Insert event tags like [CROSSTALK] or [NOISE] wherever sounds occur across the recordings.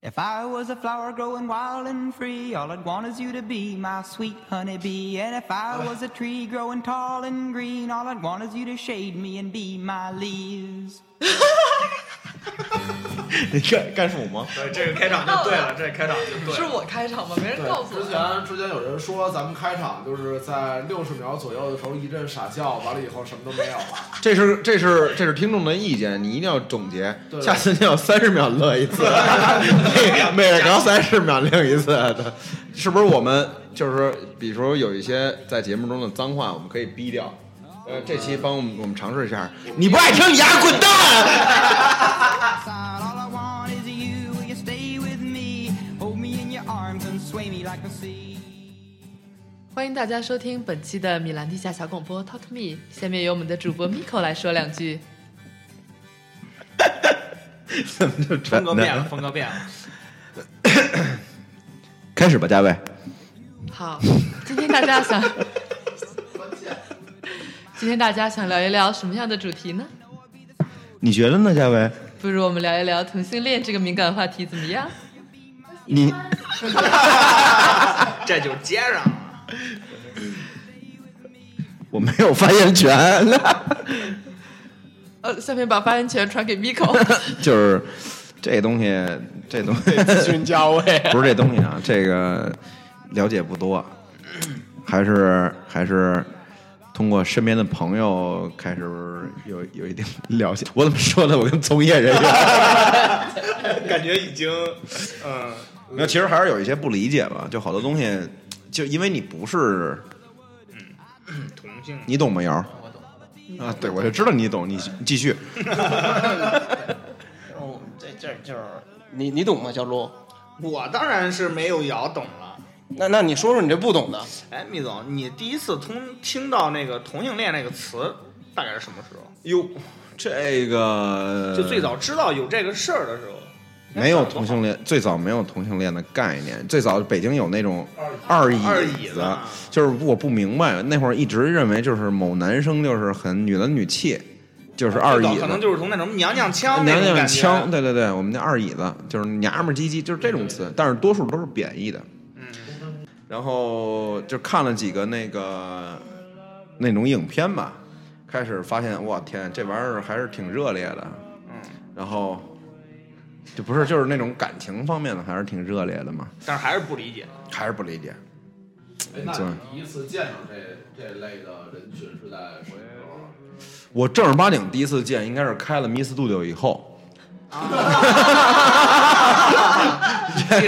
If I was a flower growing wild and free, all I'd want is you to be my sweet honeybee. And if I uh. was a tree growing tall and green, all I'd want is you to shade me and be my leaves. [LAUGHS] [LAUGHS] 你干干数吗？对，这个开场就对了，这个开场就对是。我开场吗？没人告诉我之。前之前有人说咱们开场就是在六十秒左右的时候一阵傻笑，完了以后什么都没有 [LAUGHS] 了。这是这是这是听众的意见，你一定要总结。对下次你要三十秒乐一次，每每隔三十秒乐一次的，是不是？我们就是说，比如说有一些在节目中的脏话，我们可以逼掉。呃，这期帮我们我们尝试一下。你不爱听，你丫滚蛋！[LAUGHS] Outside, all I want is you. Will you stay with me? Hold me in your arms and sway me like the sea. 欢迎大家收听本期的米兰地下小广播 Talk Me，下面由我们的主播 Miko 来说两句。怎么就风格变了，风格变了。开始吧，嘉伟。好，今天大家想，今天大家想聊一聊什么样的主题呢？你觉得呢，嘉伟？不如我们聊一聊同性恋这个敏感话题怎么样？你 [LAUGHS] 这就接上了。我没有发言权，[LAUGHS] 呃，下面把发言权传给 Miko。[LAUGHS] 就是这东西，这东西咨询价位，不是这东西啊，这个了解不多，还是还是通过身边的朋友开始有有一定了解。我怎么说的？我跟从业人员，[LAUGHS] 感觉已经，嗯，那其实还是有一些不理解吧，就好多东西，就因为你不是，嗯同性你懂吗？瑶儿我懂。啊，对，我就知道你懂，你你继续。哦，这这就是你你懂吗，小鹿？我当然是没有瑶懂了。那那你说说你这不懂的？哎，密总，你第一次通听到那个同性恋那个词，大概是什么时候？哟，这个就最早知道有这个事儿的时候。没有同性恋，最早没有同性恋的概念。最早北京有那种二椅二椅子啊就是我不明白，那会儿一直认为就是某男生就是很女的女气，就是二椅子，可能就是从那种娘娘腔娘娘。腔，对对对，我们叫二椅子，就是娘们儿唧唧，就是这种词，但是多数都是贬义的。嗯，然后就看了几个那个那种影片吧，开始发现，哇天，这玩意儿还是挺热烈的。嗯，然后就不是就是那种感情方面的，还是挺热烈的嘛，但是还是不理解。还是不理解。哎，那你第一次见到这这类的人群是在什么时候？我正儿八经第一次见，应该是开了 Miss Studio 以后，这个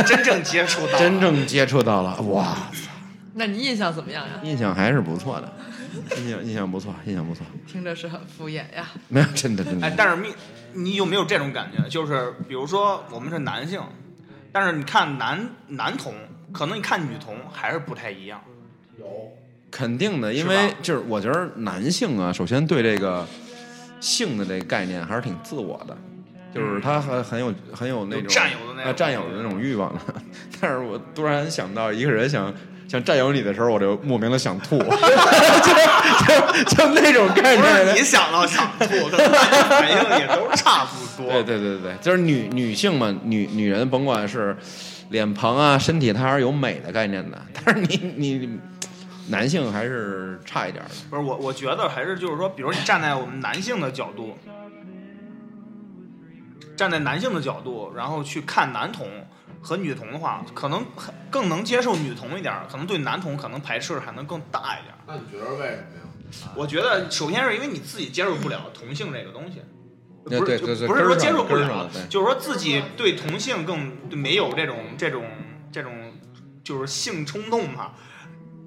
真正接触到，真正接触到了，哇，那你印象怎么样呀？印象还是不错的，印象印象不错，印象不错。听着是很敷衍呀。没有，真的真的。哎，但是命，你有没有这种感觉？就是比如说我们是男性，但是你看男男同，可能你看女同还是不太一样。有，肯定的，因为就是我觉得男性啊，首先对这个性的这个概念还是挺自我的，就是他很很有很有那种有占有的那种呃占有的那种欲望的。[LAUGHS] 但是我突然想到一个人想想占有你的时候，我就莫名的想吐，[LAUGHS] 就就就那种概念。你想到想吐，反应也都差不多。对对对对，就是女女性嘛，女女人甭管是脸庞啊、身体，它还是有美的概念的。[LAUGHS] 但是你你男性还是差一点的。不是我，我觉得还是就是说，比如你站在我们男性的角度，站在男性的角度，然后去看男同和女同的话，可能更能接受女同一点儿，可能对男同可能排斥还能更大一点儿。那你觉得为什么呀？我觉得首先是因为你自己接受不了同性这个东西，不是对对对不是说接受不了就是说自己对同性更没有这种这种这种就是性冲动嘛。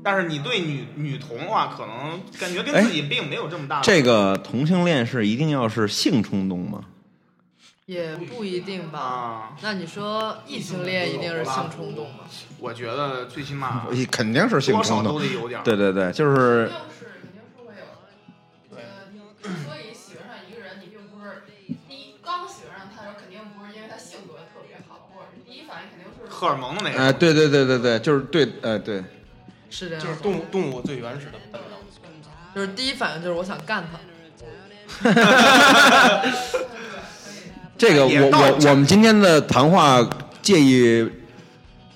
但是你对女女同的话，可能感觉跟自己并没有这么大的这个同性恋是一定要是性冲动吗？也不一定吧。啊，那你说异性恋一定是性冲动吗？我觉得最起码 [LAUGHS] 肯定是性多少冲动。都得有点儿。对对对，就是是，肯定是会有的。呃，你之所以喜欢上一个人，你并不是第一刚喜欢上他的时候，肯定不是因为他性格特别好，或者是第一反应肯定是荷尔蒙的那个。哎，对对对对对，就是对，呃，对，是这样，就是动物动物最原始的本能。就是第一反应就是我想干他。[LAUGHS] 这个我我我们今天的谈话介意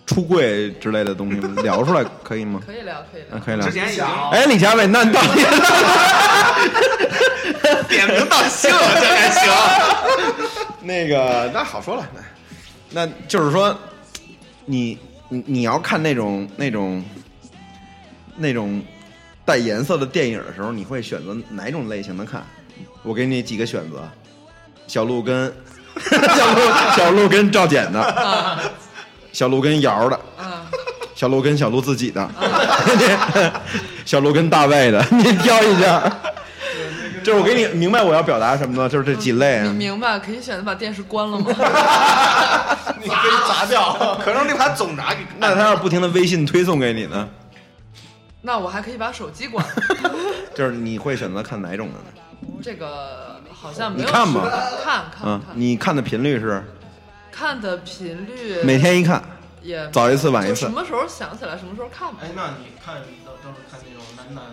出柜之类的东西吗？聊出来可以吗？可以聊，可以聊。那可以聊之。前已经哎，李佳伟，那你到底 [LAUGHS] 点名道姓，这还行。[LAUGHS] 那个那好说了，那那就是说，你你你要看那种那种那种带颜色的电影的时候，你会选择哪种类型的看？我给你几个选择：小鹿跟小 [LAUGHS] 鹿小鹿跟赵简的，啊小鹿跟瑶的，啊，小鹿跟小鹿自己的，[LAUGHS] 小鹿跟大卫的，你挑一下。[LAUGHS] 就是我给你明白我要表达什么呢？就是这几类你明。白，可以选择把电视关了吗？你可以砸掉。可能得把总闸给那他要是不停的微信推送给你呢？那我还可以把手机关了。就是你会选择看哪种的呢？这个好像没有你看吗说看看嗯，看，你看的频率是看的频率每天一看，也早一次晚一次什。么时候想起来什么时候看吧哎。，那你看都都是看那种男男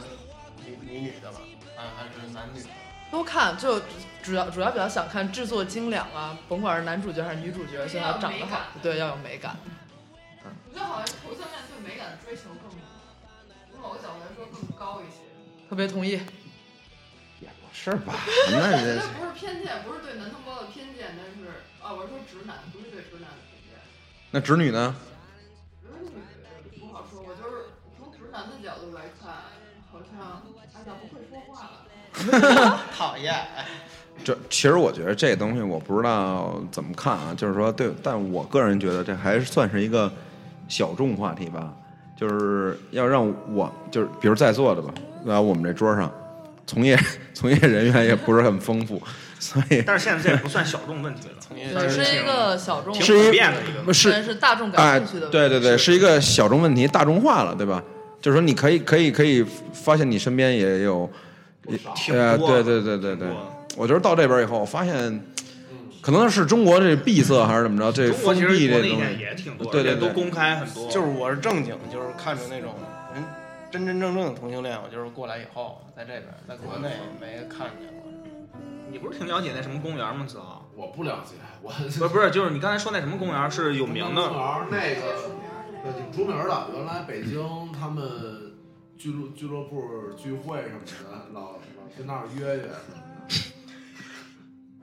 女女女的吧？啊，还是男女的？都看，就主要主要比较想看制作精良啊，甭管是男主角还是女主角，最好长得好，对，要有美感。我觉得好像头像面对美感的追求更，从某个角度来说更高一些。特别同意。是吧？那 [LAUGHS] 这不是偏见，不是对男同胞的偏见，但是啊，我是说直男，不是对直男的偏见。那直女呢？直女不好说，我就是从直男的角度来看，好像哎呀不会说话了。[LAUGHS] 讨厌。这其实我觉得这东西我不知道怎么看啊，就是说对，但我个人觉得这还是算是一个小众话题吧。就是要让我就是比如在座的吧，来我们这桌上，从业 [LAUGHS] 从业人员也不是很丰富，[LAUGHS] 所以但是现在这也不算小众问题了，从业对，是一个小众，挺是一普遍的一个。是但是大众哎感兴趣的。，对对对，是一个小众问题，大众化了，对吧？就是说，你可以可以可以发现你身边也有，也挺对对对对对。我觉得到这边以后，我发现，可能是中国这闭塞还是怎么着，这封闭这东西，也挺多，对对对都公开很多。就是我是正经，就是看着那种人真真正正的同性恋，我就是过来以后，在这边，在国内没看见过。你不是挺了解那什么公园吗？子豪？我不了解，我不是不是，就是你刚才说那什么公园是有名的公的，园那个对挺出名的，原来北京他们俱乐俱乐部聚会什么的，老老去那儿约约什么的。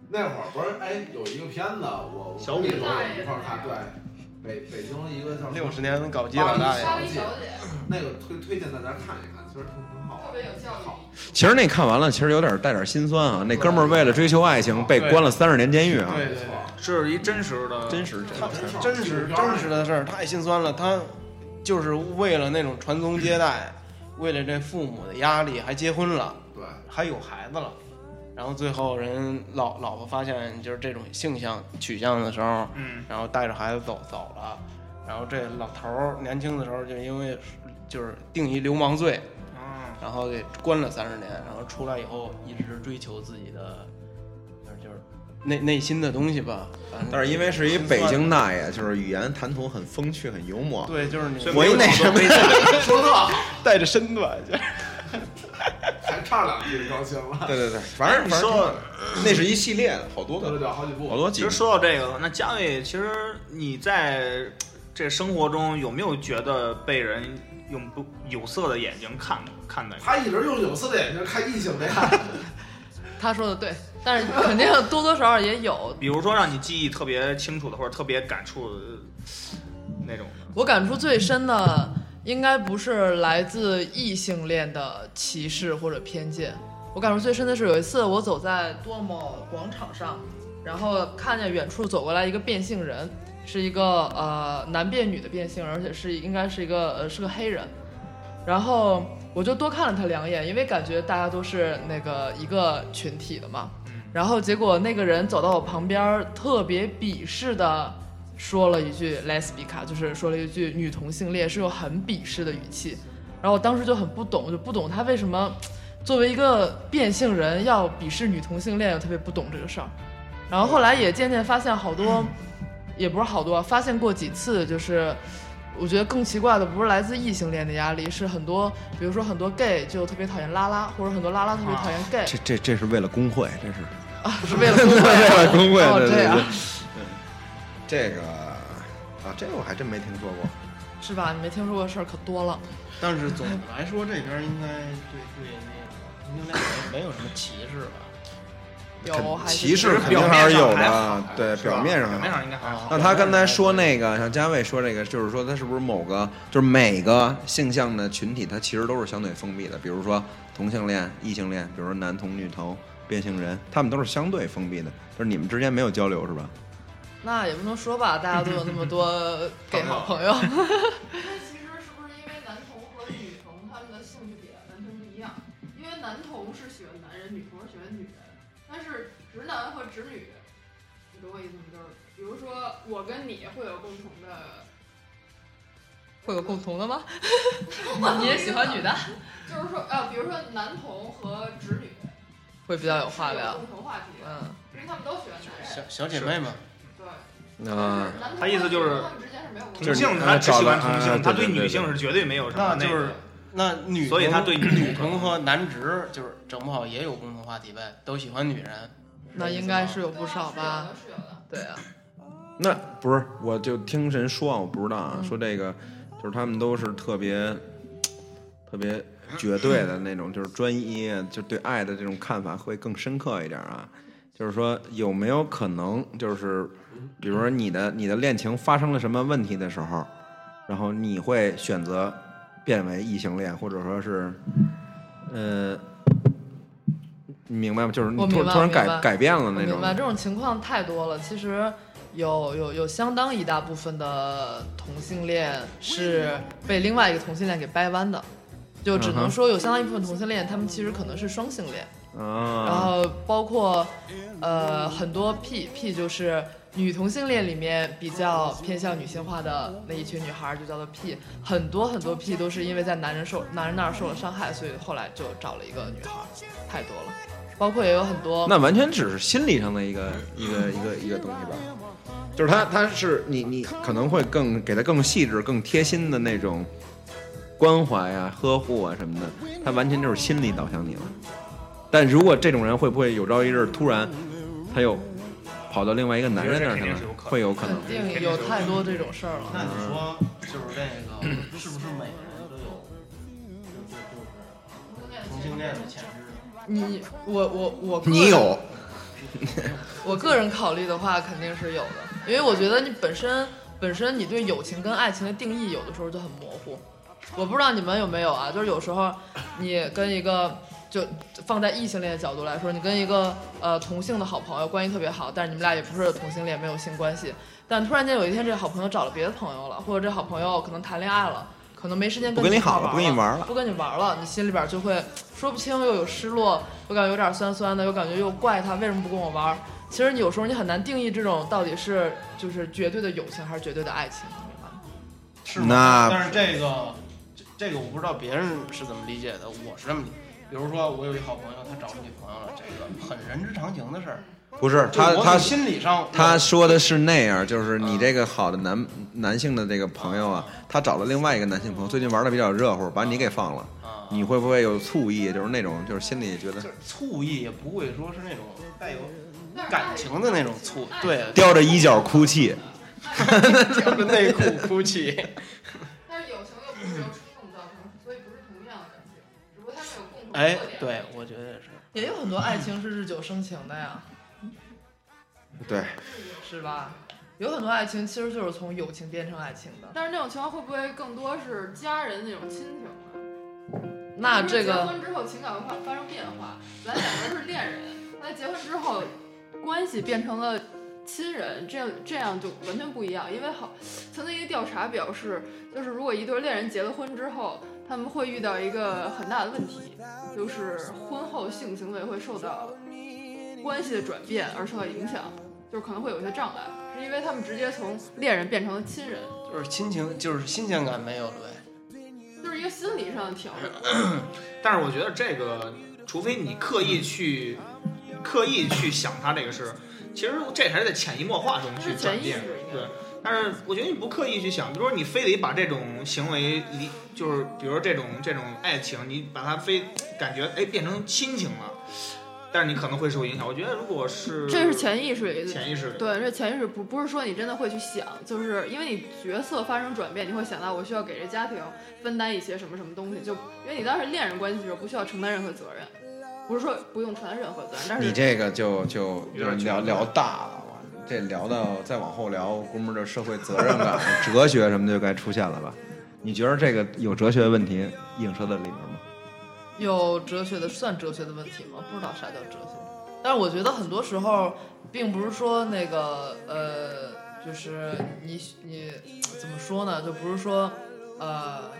那会儿不是哎，有一个片子，我我小五跟你说我一块儿看，对，北北京一个叫六十年搞基老大爷，小姐那个推推荐大家看一看，其实挺挺好的。特别有教育好意义。其实那看完了，其实有点带点心酸啊。那哥们儿为了追求爱情被关了三十年监狱啊，对对没错对，是一真实的，真实真实。真实真实的事儿太心酸了，他就是为了那种传宗接代，为了这父母的压力，还结婚了，对，还有孩子了，然后最后人老老婆发现就是这种性向取向的时候，嗯，然后带着孩子走走了，然后这老头儿年轻的时候就因为就是定一流氓罪，嗯，然后给关了三十年，然后出来以后一直追求自己的，就是就是内内心的东西吧。反正但是因为是一北京大爷，就是语言谈吐很风趣，很幽默。对，就是你我一那什么，[LAUGHS] 说的好，带着身段，就是还差两句就高兴了，对对对，反正你说那是一系列的，好多对对个，对，好几部。好多集其实。说到这个，那嘉伟，其实你在这生活中有没有觉得被人用不有色的眼睛看看待？他一直用有色的眼睛看异性的呀，[LAUGHS] 他说的对，但是肯定多多少少也有。比如说让你记忆特别清楚的，或者特别感触的那种的。我感触最深的，应该不是来自异性恋的歧视或者偏见。我感受最深的是有一次我走在多么广场上，然后看见远处走过来一个变性人，是一个呃男变女的变性人，而且是应该是一个呃是个黑人。然后我就多看了他两眼，因为感觉大家都是那个一个群体的嘛。然后结果那个人走到我旁边，特别鄙视的说了一句 “lesbica”，就是说了一句女同性恋，是用很鄙视的语气。然后我当时就很不懂，我就不懂他为什么作为一个变性人要鄙视女同性恋，我特别不懂这个事儿。然后后来也渐渐发现好多，也不是好多，发现过几次，就是我觉得更奇怪的不是来自异性恋的压力，是很多，比如说很多 gay 就特别讨厌拉拉，或者很多拉拉特别讨厌 gay，、这这这是为了工会，这是啊，是为了工会 [LAUGHS] 为了工会，哦对对这样对。这个啊，这个我还真没听说过。是吧？你没听说过的事儿可多了。但是总的来说，这边应该对对那个同性恋没没有什么歧视吧？有歧视肯定还是有的，对，表面上表面上应该还好。那他刚才说那个，像嘉伟说这个，就是说他是不是某个，就是每个性向的群体，它其实都是相对封闭的。比如说同性恋、异性恋，比如说男同、女同、变性人，他们都是相对封闭的，就是你们之间没有交流是吧？那也不能说吧，大家都有那么多 [LAUGHS] gay 好朋友。那其实是不是因为男童和女童他们的兴趣点完全不一样？因为男童是喜欢男人，女童是喜欢女人，但是直男和直女，你懂我意思吗？就是比如说我跟你会有共同的，会有共同的吗？[LAUGHS] 你也喜欢女的？就是说呃，比如说男同和直女会比较有话聊。共同话题，嗯，因为他们都喜欢男小人，小小姐妹嘛，对。啊，他意思就是同同性他只喜欢同啊性，他对女性是绝对没有什么那就是那女，所以他对女女童和男直就是整不好也有共同话题呗，都喜欢女人。那应该是有不少吧？是有的，对啊，那不是，我就听人说啊，我不知道啊，嗯说这个就是他们都是特别特别绝对的那种，就是专一，就对爱的这种看法会更深刻一点啊。就是说，有没有可能，就是比如说你的你的恋情发生了什么问题的时候，然后你会选择变为异性恋，或者说是，呃，你明白吗？就是你突突然改改变了那种明。白这种情况太多了。其实有有有相当一大部分的同性恋是被另外一个同性恋给掰弯的，就只能说有相当一部分同性恋，他们其实可能是双性恋。然啊，后包括呃很多 P P 就是女同性恋里面比较偏向女性化的那一群女孩就叫做 P，很多很多 P 都是因为在男人受男人那儿受了伤害，所以后来就找了一个女孩，太多了。包括也有很多那完全只是心理上的一个一个一个一个东西吧，就是他他是你你可能会更给他更细致、更贴心的那种关怀啊、呵护啊什么的，他完全就是心理导向你了。但如果这种人会不会有朝一日突然他又跑到另外一个男人那儿去了会有可能肯。定有太多这种事儿了。那你说，就是这个，是不是每个人都有，就就是同性恋的潜质？你我我我个人你有我个人考虑的话，肯定是有的，因为我觉得你本身本身你对友情跟爱情的定义有的时候就很模糊。我不知道你们有没有啊，就是有时候你跟一个就放在异性恋的角度来说，你跟一个呃同性的好朋友关系特别好，但是你们俩也不是同性恋，没有性关系，但突然间有一天这好朋友找了别的朋友了，或者这好朋友可能谈恋爱了。可能没时间不跟你好了不跟你玩了不跟你玩了，你心里边就会说不清，又有失落，又感觉有点酸酸的，又感觉又怪他为什么不跟我玩。其实你有时候你很难定义这种到底是就是绝对的友情还是绝对的爱情，你明白吗？是吗？那但是这个这这个我不知道别人是怎么理解的，我是这么理。比如说我有一好朋友，他找女朋友了，这个很人之常情的事儿。不是他他心理上，他说的是那样，就是你这个好的男男性的这个朋友啊，他找了另外一个男性朋友，最近玩的比较热乎，把你给放了，啊，你会不会有醋意？就是那种，就是心里觉得醋意，也不会说是那种带有感情的那种醋，对，叼着衣角哭泣。[LAUGHS] 叼着内裤哭泣。[LAUGHS] 但是友情又不是哎。对，我觉得也是。也有很多爱情是日久生情的呀，[LAUGHS] 对，是吧？有很多爱情其实就是从友情变成爱情的。但是那种情况会不会更多是家人那种亲情呢？那这个结婚之后情感会发发生变化，咱两个人是恋人，那在结婚之后关系变成了亲人，这样这样就完全不一样。因为好，曾经一个调查表示，就是如果一对恋人结了婚之后，他们会遇到一个很大的问题，就是婚后性行为会受到关系的转变而受到影响，就是可能会有一些障碍，是因为他们直接从恋人变成了亲人，就是亲情，就是新鲜感没有了呗。就是一个心理上的调整。[COUGHS] 但是我觉得这个，除非你刻意去刻意去想他这个事，其实这还是在潜移默化中去转变对，但是我觉得你不刻意去想，比如说你非得把这种行为离，就是比如说这种这种爱情，你把它非感觉哎变成亲情了。但是你可能会受影响。我觉得如果是这是潜意识里的潜意识，对，这潜意识不不是说你真的会去想，就是因为你角色发生转变，你会想到我需要给这家庭分担一些什么什么东西，就因为你当时恋人关系的时候不需要承担任何责任，不是说不用承担任何责任，但是你这个就就有点聊聊大了，哇这聊到再往后聊，估摸着社会责任感、哲学什么的就该出现了吧？你觉得这个有哲学问题映射在里面吗？有哲学的算哲学的问题吗？不知道啥叫哲学，但是我觉得很多时候并不是说那个呃，就是你你怎么说呢？就不是说呃，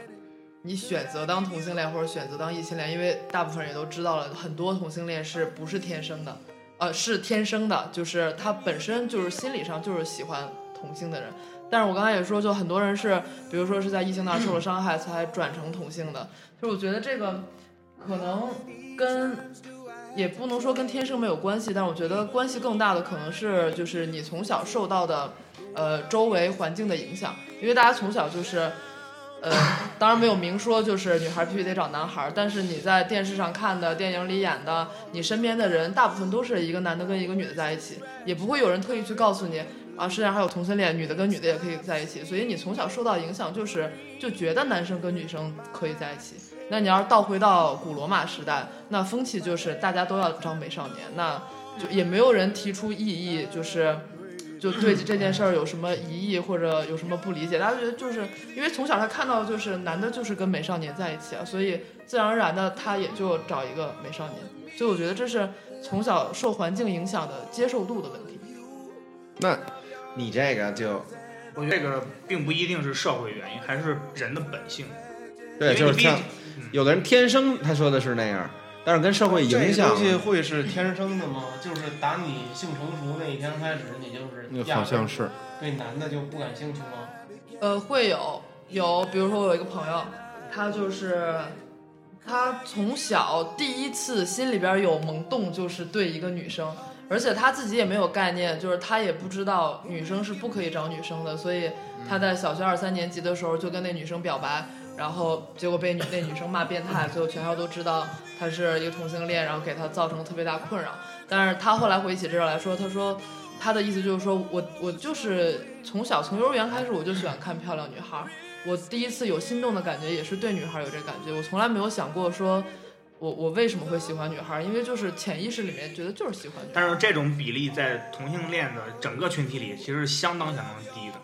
你选择当同性恋或者选择当异性恋，因为大部分人也都知道了，很多同性恋是不是天生的？呃，是天生的，就是他本身就是心理上就是喜欢同性的人。但是我刚才也说，就很多人是，比如说是在异性那儿受了伤害才转成同性的。就是我觉得这个可能跟也不能说跟天生没有关系，但是我觉得关系更大的可能是就是你从小受到的呃周围环境的影响，因为大家从小就是。呃，当然没有明说，就是女孩必须得找男孩，但是你在电视上看的、电影里演的，你身边的人大部分都是一个男的跟一个女的在一起，也不会有人特意去告诉你啊，世界上还有同性恋，女的跟女的也可以在一起，所以你从小受到影响就是就觉得男生跟女生可以在一起。那你要是倒回到古罗马时代，那风气就是大家都要找美少年，那就也没有人提出异议，就是。就对这件事儿有什么疑义或者有什么不理解，大家觉得就是因为从小他看到就是男的就是跟美少年在一起啊，所以自然而然的他也就找一个美少年，所以我觉得这是从小受环境影响的接受度的问题。那你这个就我觉得这个并不一定是社会原因，还是人的本性。对，就是像嗯有的人天生他说的是那样，但是跟社会影响这响东西会是天生的吗？就是打你性成熟那一天开始，你就是压根儿是。对男的就不感兴趣吗？呃，会有有，比如说我有一个朋友，他就是他从小第一次心里边有萌动，就是对一个女生，而且他自己也没有概念，就是他也不知道女生是不可以找女生的，所以他在小学二三年级的时候就跟那女生表白，然后结果被女那女生骂变态，最后全校都知道他是一个同性恋，然后给他造成特别大困扰。但是他后来回忆起这事来说，他说他的意思就是说我我就是从小从幼儿园开始我就喜欢看漂亮女孩，我第一次有心动的感觉也是对女孩有这感觉，我从来没有想过说我我为什么会喜欢女孩，因为就是潜意识里面觉得就是喜欢。但是这种比例在同性恋的整个群体里，其实是相当相当低的。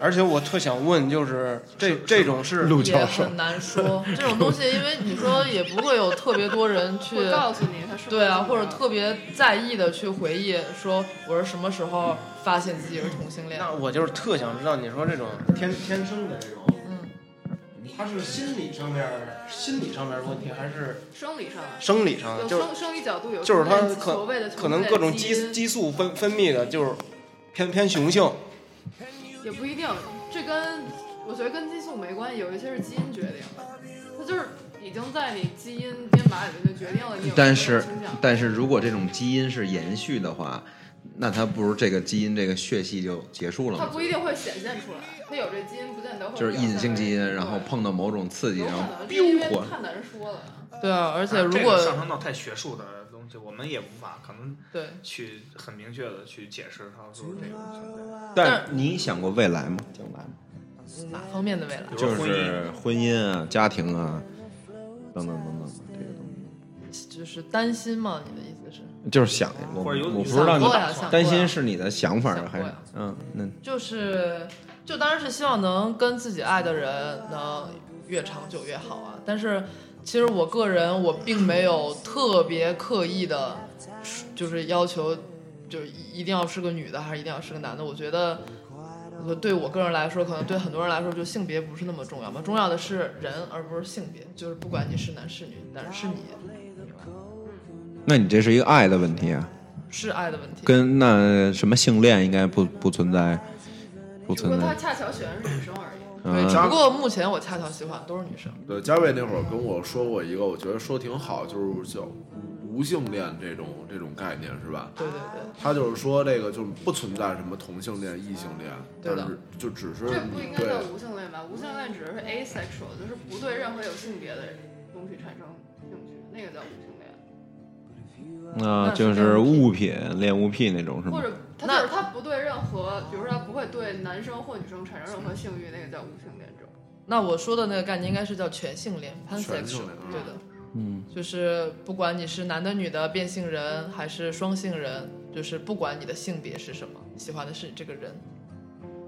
而且我特想问，就是这这种是陆也教授。很难说。[LAUGHS] 这种东西，因为你说也不会有特别多人去告诉你他是对啊，或者特别在意的去回忆说我是什么时候发现自己是同性恋。那我就是特想知道，你说这种天天生的这种，嗯，他是心理上面心理上面的问题，还是生理上。啊生理上？的？就是有生生理角度有就是他可可能各种激激素分分泌的，就是偏偏雄性。也不一定，这跟我觉得跟激素没关系，有一些是基因决定的，它就是已经在你基因编码里面就决定了你有这但是。但是如果这种基因是延续的话，那它不如这个基因这个血系就结束了吗？它不一定会显现出来，它有这基因不见得会就是隐性基因，然后碰到某种刺激，有可然后能，因为男人说了，对啊，而且如果个上升到太学术的东西，我们也无法可能对去很明确的去解释它是不是这个存在。但你想过未来吗？将来哪方面的未来？就是婚姻啊、家庭啊等等等等这个东西就是担心吗？你的意思是？就是想呀，我我不知道你担心是你的想法还是嗯那就是，就当然是希望能跟自己爱的人能越长久越好啊。但是其实我个人我并没有特别刻意的，就是要求，就是一定要是个女的还是一定要是个男的。我觉得，呃对我个人来说，可能对很多人来说，就性别不是那么重要嘛，重要的是人而不是性别。就是不管你是男是女，但是是你，明白那你这是一个爱的问题啊，是爱的问题。跟那什么性恋应该不不存在，不只不过他。恰巧选的是女生而已。只不过目前我恰巧喜欢都是女生。对，嘉伟那会儿跟我说过一个，我觉得说挺好，就是叫无性恋这种这种概念是吧？对对对。他就是说这个就是不存在什么同性恋、异性恋，但是就只是这不应该对叫无性恋吧？无性恋只是 asexual，就是不对任何有性别的东西产生兴趣，那个叫无性恋。那那就是是物品恋物癖那种是吗？或者他就是他不对任何，比如说他不会对男生或女生产生任何性欲，那个叫无性恋者。那我说的那个概念应该是叫全性恋 （pansexual），恋对的，嗯，就是不管你是男的、女的、变性人还是双性人，就是不管你的性别是什么，喜欢的是你这个人，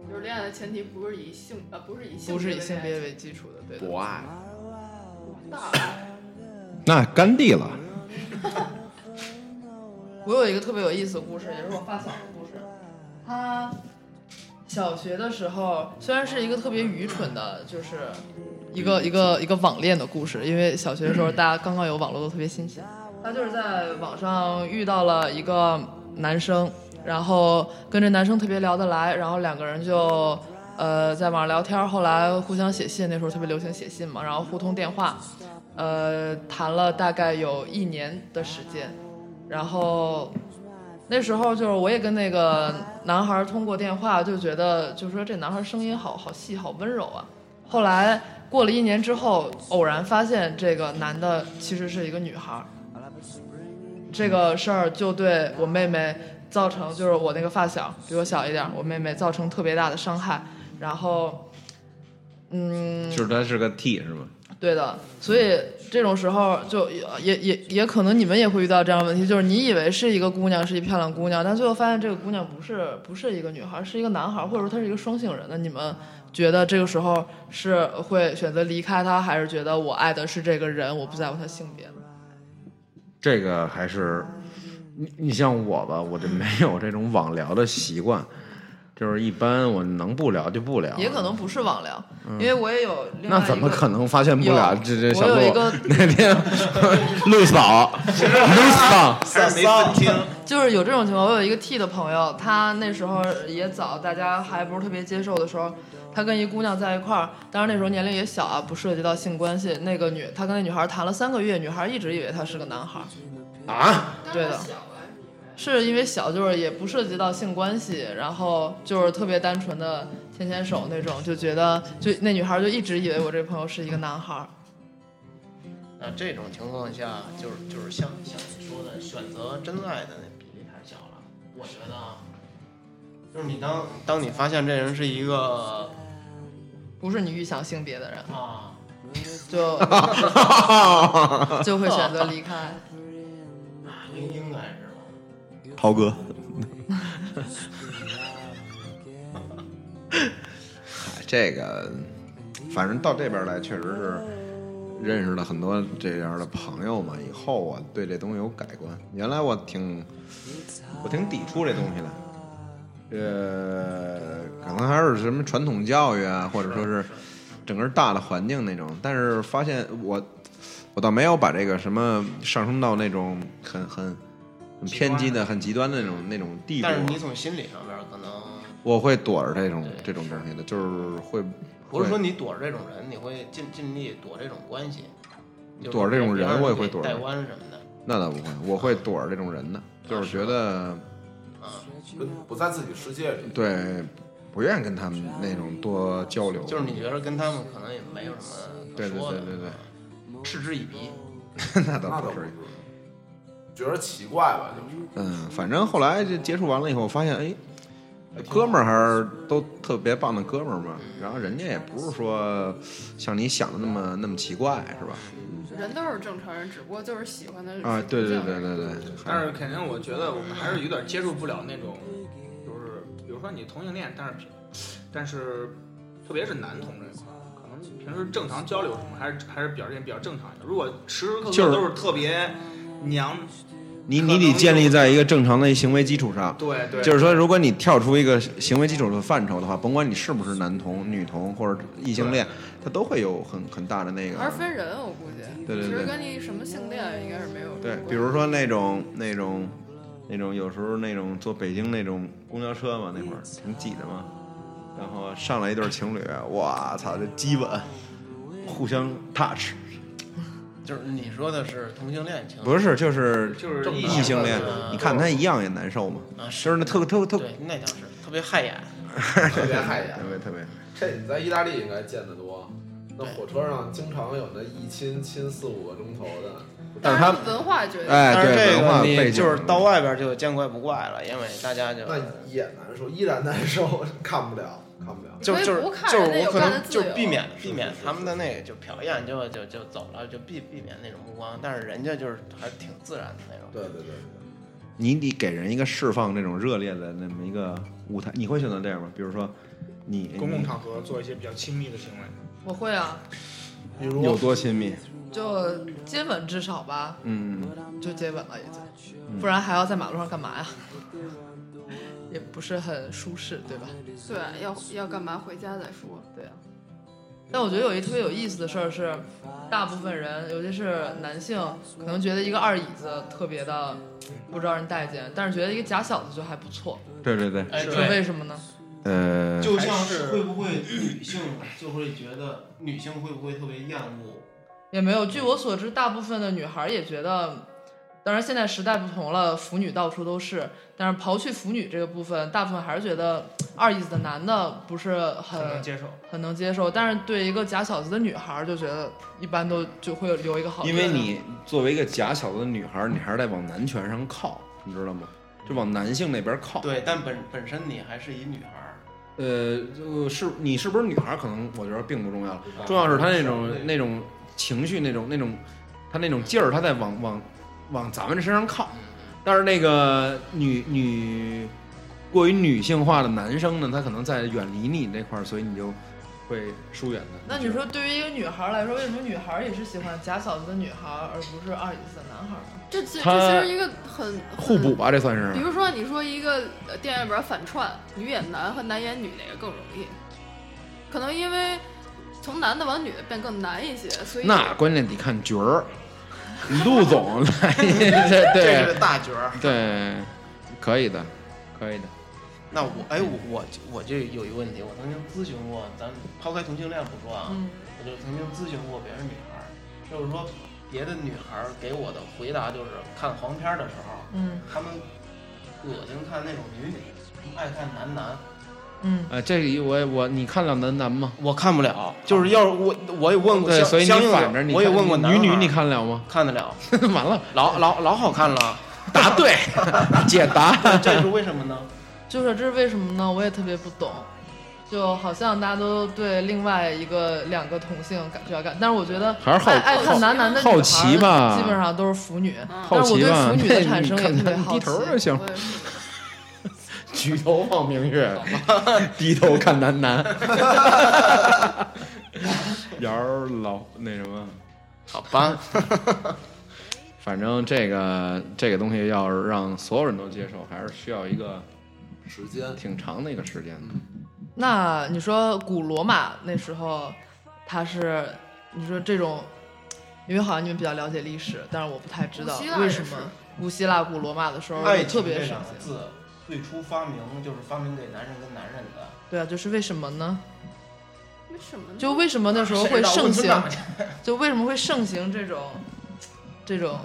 就是恋爱的前提不是以性呃不是以性不是以性别为基础的，对的。博爱，大那甘地了。[LAUGHS] 我有一个特别有意思的故事，也是我发小的故事。他小学的时候，虽然是一个特别愚蠢的，就是一个一个一个网恋的故事，因为小学的时候大家刚刚有网络都特别新鲜。他就是在网上遇到了一个男生，然后跟这男生特别聊得来，然后两个人就呃在网上聊天，后来互相写信，那时候特别流行写信嘛，然后互通电话，呃谈了大概有一年的时间。然后那时候就是我也跟那个男孩通过电话，就觉得就说这男孩声音好好细，好温柔啊。后来过了一年之后，偶然发现这个男的其实是一个女孩。这个事儿就对我妹妹造成，就是我那个发小比我小一点，我妹妹造成特别大的伤害。然后，嗯，就是他是个 T 是吗？对的，所以这种时候就也也也可能你们也会遇到这样的问题，就是你以为是一个姑娘，是一漂亮姑娘，但最后发现这个姑娘不是不是一个女孩，是一个男孩，或者说她是一个双性人。那你们觉得这个时候是会选择离开他，还是觉得我爱的是这个人，我不在乎他性别呢？这个还是你你像我吧，我就没有这种网聊的习惯，就是一般我能不聊就不聊。也可能不是网聊，因为我也有另外那怎么可能发现不了？这这小鹿我有一个 [LAUGHS] 那天 [LAUGHS] 陆嫂，[LAUGHS] 陆嫂，还是没分清。就是有这种情况，我有一个 T 的朋友，他那时候也早，大家还不是特别接受的时候，他跟一姑娘在一块儿，当然那时候年龄也小啊，不涉及到性关系。那个女，他跟那女孩谈了三个月，女孩一直以为他是个男孩，啊，对的，是因为小，就是也不涉及到性关系，然后就是特别单纯的牵牵手那种，就觉得就那女孩就一直以为我这朋友是一个男孩。那这种情况下，就是就是像像你说的，选择真爱的那比例太小了。我觉得啊，就是你当当你发现这人是一个不是你预想性别的人，啊，就 [LAUGHS] 就会选择离开。涛哥。嗨，[LAUGHS] 这个反正到这边来，确实是认识了很多这样的朋友嘛。以后我对这东西有改观。原来我挺我挺抵触这东西的，呃，可能还是什么传统教育啊，或者说是整个大的环境那种。但是发现我我倒没有把这个什么上升到那种很很很偏激的、很极端的那种那种地步但。是你从心理上面可能我会躲着这种这种东西的，就是会不是说你躲着这种人，你会尽尽力躲这种关系，就躲着这种人我也会躲着给带弯什么的那倒不会，我会躲着这种人的，就是觉得啊。跟不在自己世界里。对不愿意跟他们那种多交流，就是你觉得跟他们可能也没有什么可对对说的，对对对对，嗤之以鼻。那 [LAUGHS] 那倒不是倒不是。，觉得奇怪吧，就是。嗯，反正后来就接触完了以后，发现哎，哥们儿还是都特别棒的哥们儿嘛。然后人家也不是说像你想的那么那么奇怪，是吧？人都是正常人，只不过就是喜欢的啊，对对对对对，但是肯定，我觉得我们还是有点接受不了那种，就是比如说你同性恋，但是但是特别是男同这一块，可能平时正常交流什么，还是还是表现比较正常一点。如果时时刻就是刻都是特别娘，你你得建立在一个正常的行为基础上。对对，就是说，如果你跳出一个行为基础的范畴的话，甭管你是不是男同、女同或者异性恋，他都会有很很大的那个还是分人，我估计。对对对其实跟你什么性恋应该是没有对，比如说那种那种那种有时候那种坐北京那种公交车嘛，那会儿挺挤的嘛，然后上来一对情侣，哇操，这基吻，互相 touch，就是你说的是同性恋情，不是就是就是异异性恋。嗯，你看他一样也难受嘛，啊，就是那特特特对，那倒是 [LAUGHS] 特别害眼。特别害眼。特别特别。这你在意大利应该见得多，那火车上经常有那一亲亲四五个钟头的，但是他文化决定。哎，但是对文这个你化背景就是到外边就见怪不怪了，因为大家就那也难受，依然难受，[LAUGHS] 看不了，看不了。就就是就是我可能就避免避免他们的那个就瞟一眼就就就走了，就避避免那种目光，但是人家就是还挺自然的那种。对对对对，你得给人一个释放那种热烈的那么一个舞台，你会选择这样吗？比如说你公共场合做一些比较亲密的行为，我会啊，比如你有多亲密？就接吻至少吧，嗯，就接吻了已经，不然还要在马路上干嘛呀？也不是很舒适，对吧？对，要要干嘛回家再说。对啊。但我觉得有一特别有意思的事儿是，大部分人，尤其是男性，可能觉得一个二椅子特别的不招人待见，但是觉得一个假小子就还不错，对对对，哎，是，为什么呢？呃，就像是会不会女性就会觉得女性会不会特别厌恶？也没有。据我所知，大部分的女孩儿也觉得，当然现在时代不同了，腐女到处都是。但是刨去腐女这个部分，大部分还是觉得二意思的男的不是很很能接受。很能接受，但是对一个假小子的女孩儿，就觉得一般都就会留一个好印象。因为你作为一个假小子的女孩儿，你还是得往男权上靠，你知道吗？就往男性那边靠。对，但本本身你还是一女孩儿，呃，就是你是不是女孩儿，可能我觉得并不重要，重要是他那种那种情绪，那种那种他那种劲儿，他在往往往咱们这身上靠。但是那个女女过于女性化的男生呢，他可能在远离你那块儿，所以你就会疏远他。那你说，对于一个女孩来说，为什么女孩也是喜欢假小子的女孩，而不是二椅子的男孩呢？这其实这其实一个很互补。吧，这算是比。如说，你说一个呃电影里边反串，女演男和男演女哪个更容易？可能因为从男的往女的变更难一些，所以那关键得看角儿，[LAUGHS] 陆总 [LAUGHS] 来，这这对是大角儿。对，可以的，可以的。那我哎，我我我就有一个问题，我曾经咨询过，咱抛开同性恋不说啊，嗯，我就曾经咨询过别人女孩儿，就是说别的女孩儿给我的回答就是看黄片儿的时候，嗯她们恶心看那种女女，爱看男男，嗯，呃，这个我我你看了男男吗？我看不了。就是要是我我也问过，对，相所以你相反着你，我也问过男女女，你看了吗？[LAUGHS] 看得了，[LAUGHS] 完了，老老老好看了，[LAUGHS] 答对，解答。这是为什么呢？就是这是为什么呢？我也特别不懂。就好像大家都对另外一个两个同性感觉感，但是我觉得还是好爱爱看男男的好奇吧基本上都是腐女。但是我对腐女的产生也特别好奇。低头就行我也是举头望明月，[LAUGHS] 低头看男男。[LAUGHS] 姚儿老那什么，好吧，[LAUGHS] 反正这个这个东西要是让所有人都接受，还是需要一个时间挺长的一个时间的。那你说古罗马那时候，他是你说这种，因为好像你们比较了解历史，但是我不太知道为什么古希腊、古罗马的时候特别盛行。字最初发明就是发明给男人跟男人的。对啊，就是为什么呢？为什么呢？就为什么那时候会盛行？[LAUGHS] 就为什么会盛行这种这种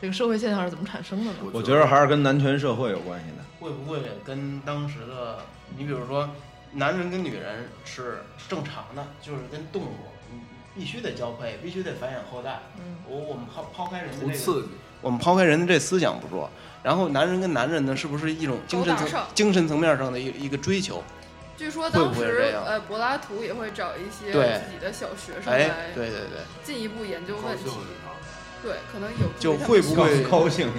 这个社会现象是怎么产生的呢？我觉得还是跟男权社会有关系的。会不会跟当时的你比如说，男人跟女人是正常的，就是跟动物，你必须得交配，必须得繁衍后代。嗯，我我们抛抛开人的这个，刺激，我们抛开人的这思想不说，然后男人跟男人呢，是不是一种精神层精神层面上的一一个追求？据说当时呃柏拉图也会找一些自己的小学生哎，来对对对，进一步研究问题。对，可能有就会不会高兴？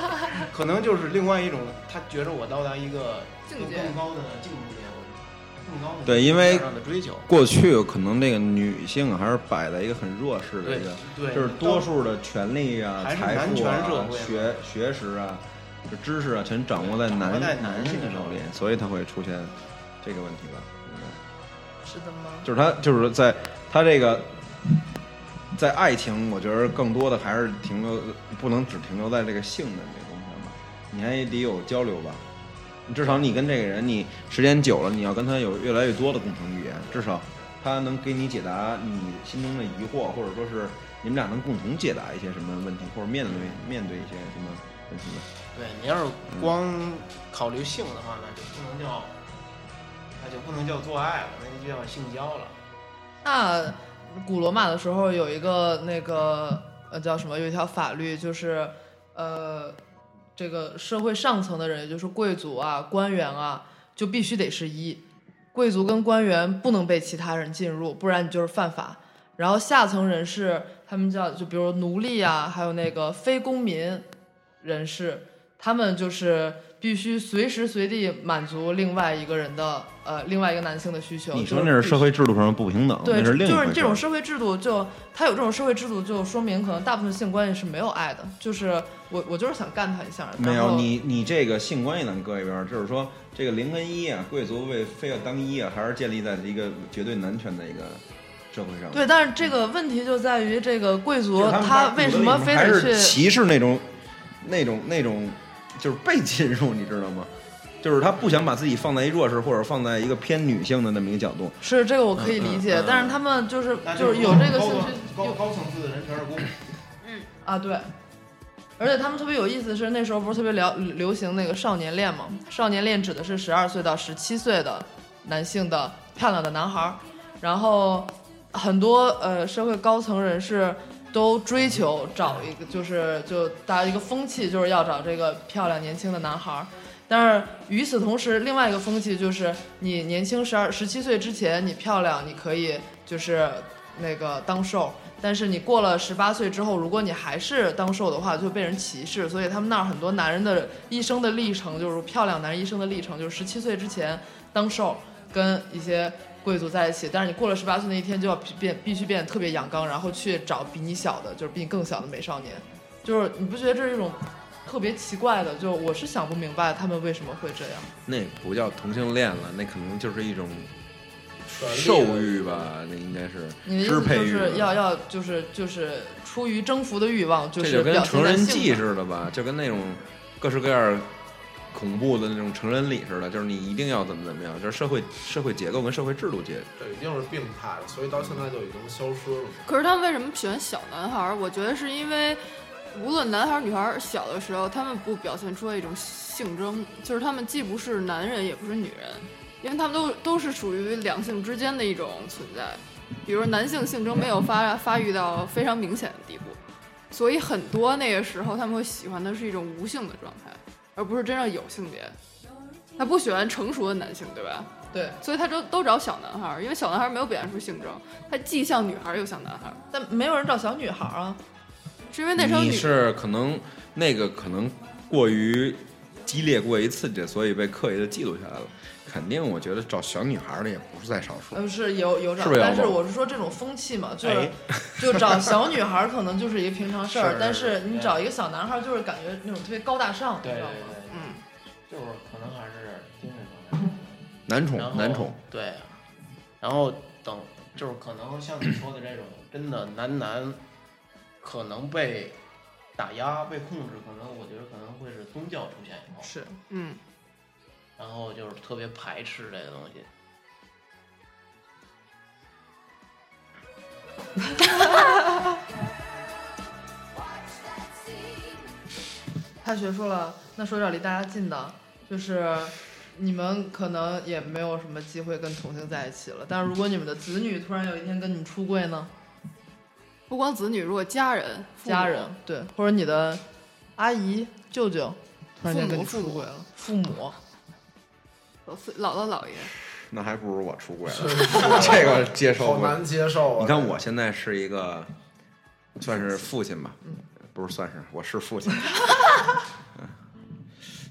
[LAUGHS] 可能就是另外一种，他觉着我到达一个境界。更高的境界，更高的对因为上的追求，过去可能这个女性还是摆在一个很弱势的一个，对，就是多数的权利啊、财富啊、学学识啊、这知识啊，全掌握在男握在男男性的手里手里，所以他会出现这个问题吧？应该是的吗？就是他就是在他这个在爱情，我觉得更多的还是停留，不能只停留在这个性的这个东西上吧，你还得有交流吧。至少你跟这个人，你时间久了，你要跟他有越来越多的共同语言，至少他能给你解答你心中的疑惑，或者说是你们俩能共同解答一些什么问题，或者面对面对一些什么问题吧。对你要是光考虑性的话，那就不能叫，那就不能叫做爱了，那就叫性交了。那古罗马的时候有一个那个呃叫什么，有一条法律就是呃这个社会上层的人，也就是贵族啊、官员啊，就必须得是一，贵族跟官员不能被其他人进入，不然你就是犯法。然后下层人士，他们叫就比如奴隶啊，还有那个非公民人士，他们就是必须随时随地满足另外一个人的呃另外一个男性的需求。你说那是社会制度上的不平等，对，就是这种社会制度就，他有这种社会制度，就说明可能大部分性关系是没有爱的。就是我我就是想干他一下，没有你你这个性关系咱搁一边儿，就是说这个零跟一啊，贵族为非要当一啊，还是建立在一个绝对男权的一个社会上。对，但是这个问题就在于这个贵族他为什么非得去？歧视那种那种那种就是被侵入，你知道吗？就是他不想把自己放在一弱势或者放在一个偏女性的那么一个角度。是这个我可以理解，嗯嗯嗯但是他们就是那就是有这个兴趣高有高层次的人全是公。嗯啊，对。而且他们特别有意思的是，那时候不是特别流流行那个少年恋嘛？少年恋指的是十二岁到十七岁的男性的漂亮的男孩儿，然后很多呃社会高层人士都追求找一个，就是就大家一个风气，就是要找这个漂亮年轻的男孩儿。但是与此同时，另外一个风气就是，你年轻十二、十七岁之前，你漂亮，你可以就是那个当受。但是你过了十八岁之后，如果你还是当受的话，就被人歧视。所以他们那儿很多男人的一生的历程，就是漂亮男人一生的历程，就是十七岁之前当受，跟一些贵族在一起。但是你过了十八岁那一天，就要变必须变得特别阳刚，然后去找比你小的，就是比你更小的美少年。就是你不觉得这是一种特别奇怪的？就我是想不明白他们为什么会这样。那不叫同性恋了，那可能就是一种兽欲吧，那应该是支配欲吧。是要要就是就是出于征服的欲望，就这就跟是成人记似的吧，就跟那种各式各样恐怖的那种成人礼似的，就是你一定要怎么怎么样，就是社会社会结构跟社会制度结。这一定是病态的，所以到现在就已经消失了。可是他们为什么喜欢小男孩儿？我觉得是因为，无论男孩儿女孩儿小的时候，他们不表现出一种性征，就是他们既不是男人也不是女人，因为他们都都是属于两性之间的一种存在。比如男性性征没有发发育到非常明显的地步，所以很多那个时候他们会喜欢的是一种无性的状态，而不是真正有性别。他不喜欢成熟的男性，对吧？对，所以他都都找小男孩儿，因为小男孩儿没有表现出性征，他既像女孩儿又像男孩儿，但没有人找小女孩儿啊。是因为那时候女你是可能那个可能过于激烈、过于刺激，所以被刻意的记录下来了。肯定，我觉得找小女孩的也不是在少数。嗯，是有有找，是是但是我是说这种风气嘛，就是、哎就找小女孩可能就是一个平常事儿 [LAUGHS] 是，但是你找一个小男孩，就是感觉那种特别高大上，你对对知道吗？对，嗯，就是可能还是精神方面。男宠，男宠，对，然后等就是可能像你说的这种，真的男男可能被打压、被控制，可能我觉得可能会是宗教出现以后，是，嗯，然后就是特别排斥这个东西。[LAUGHS] 太学术了。那说点离大家近的，就是你们可能也没有什么机会跟同性在一起了，但是如果你们的子女突然有一天跟你们出柜呢？不光子女，如果家人、家人对，或者你的阿姨、舅舅突然间跟你父母出柜了，父母姥姥姥姥爷，那还不如我出轨了，[LAUGHS] 这个接受。好难接受啊！你看我现在是一个算是父亲吧，不是算是，我是父亲。嗯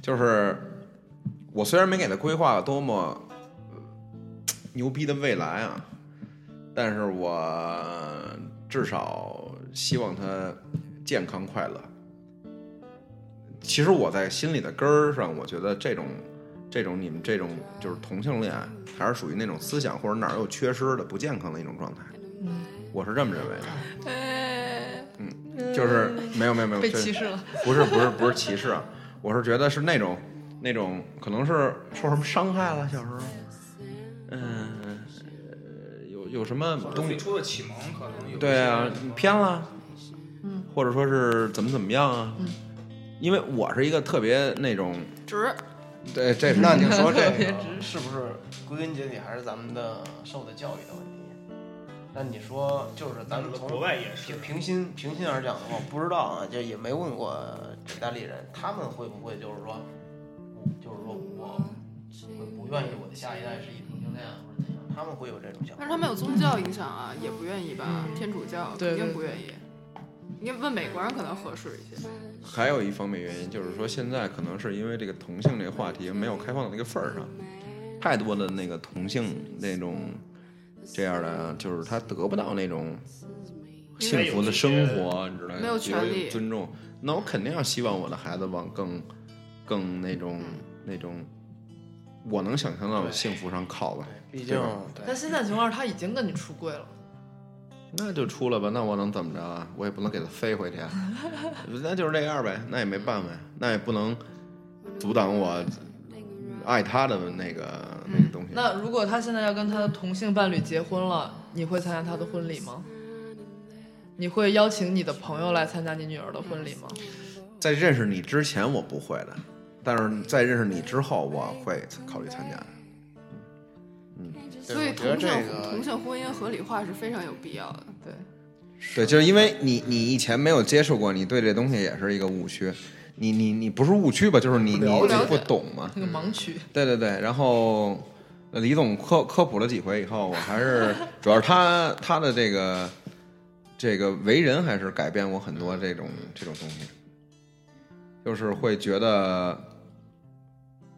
就是我虽然没给他规划多么呃牛逼的未来啊，但是我至少希望他健康快乐。其实我在心里的根儿上，我觉得这种这种你们这种就是同性恋，还是属于那种思想或者哪儿有缺失的不健康的一种状态。嗯。我是这么认为的，哎，就是没有没有没有被歧视了。不是不是不是歧视啊，我是觉得是那种那种可能是受什么伤害了，小时候，嗯、呃有有什么东西最初的启蒙可能有对啊偏了，嗯，或者说是怎么怎么样啊，嗯。因为我是一个特别那种，直对，这是那你说这个 [LAUGHS] 是不是归根结底还是咱们的受的教育的问题？那你说就是咱们从国外也是平，平心平心而讲的话，我不知道啊，就也没问过意大利人，他们会不会就是说，就是说我会不愿意我的下一代是一同性恋啊或者怎样，他们会有这种想法。但是他们有宗教影响啊，也不愿意吧？嗯天主教肯定不愿意。你问美国人可能合适一些。还有一方面原因就是说，现在可能是因为这个同性这个话题没有开放到那个份儿上，太多的那个同性那种这样的，就是他得不到那种幸福的生活，你知道吗？没有权利尊重。那我肯定要希望我的孩子往更更那种那种我能想象到的幸福上靠吧。毕竟但现在情况是他已经跟你出柜了，那就出了吧，那我能怎么着啊？我也不能给他飞回去啊，那就是这样呗，那也没办法呀，那也不能阻挡我爱他的那个那个东西。那如果他现在要跟他的同性伴侣结婚了，你会参加他的婚礼吗？你会邀请你的朋友来参加你女儿的婚礼吗？在认识你之前我不会的，但是在认识你之后我会考虑参加的。所以同性这个同性婚姻合理化是非常有必要的。对，对，就是因为你你以前没有接触过，你对这东西也是一个误区。你你你不是误区吧？就是你你不了解不懂嘛。那个盲区。对对对，然后呃李总科科普了几回以后，我还是主要是他他的这个这个为人还是改变我很多这种这种东西，就是会觉得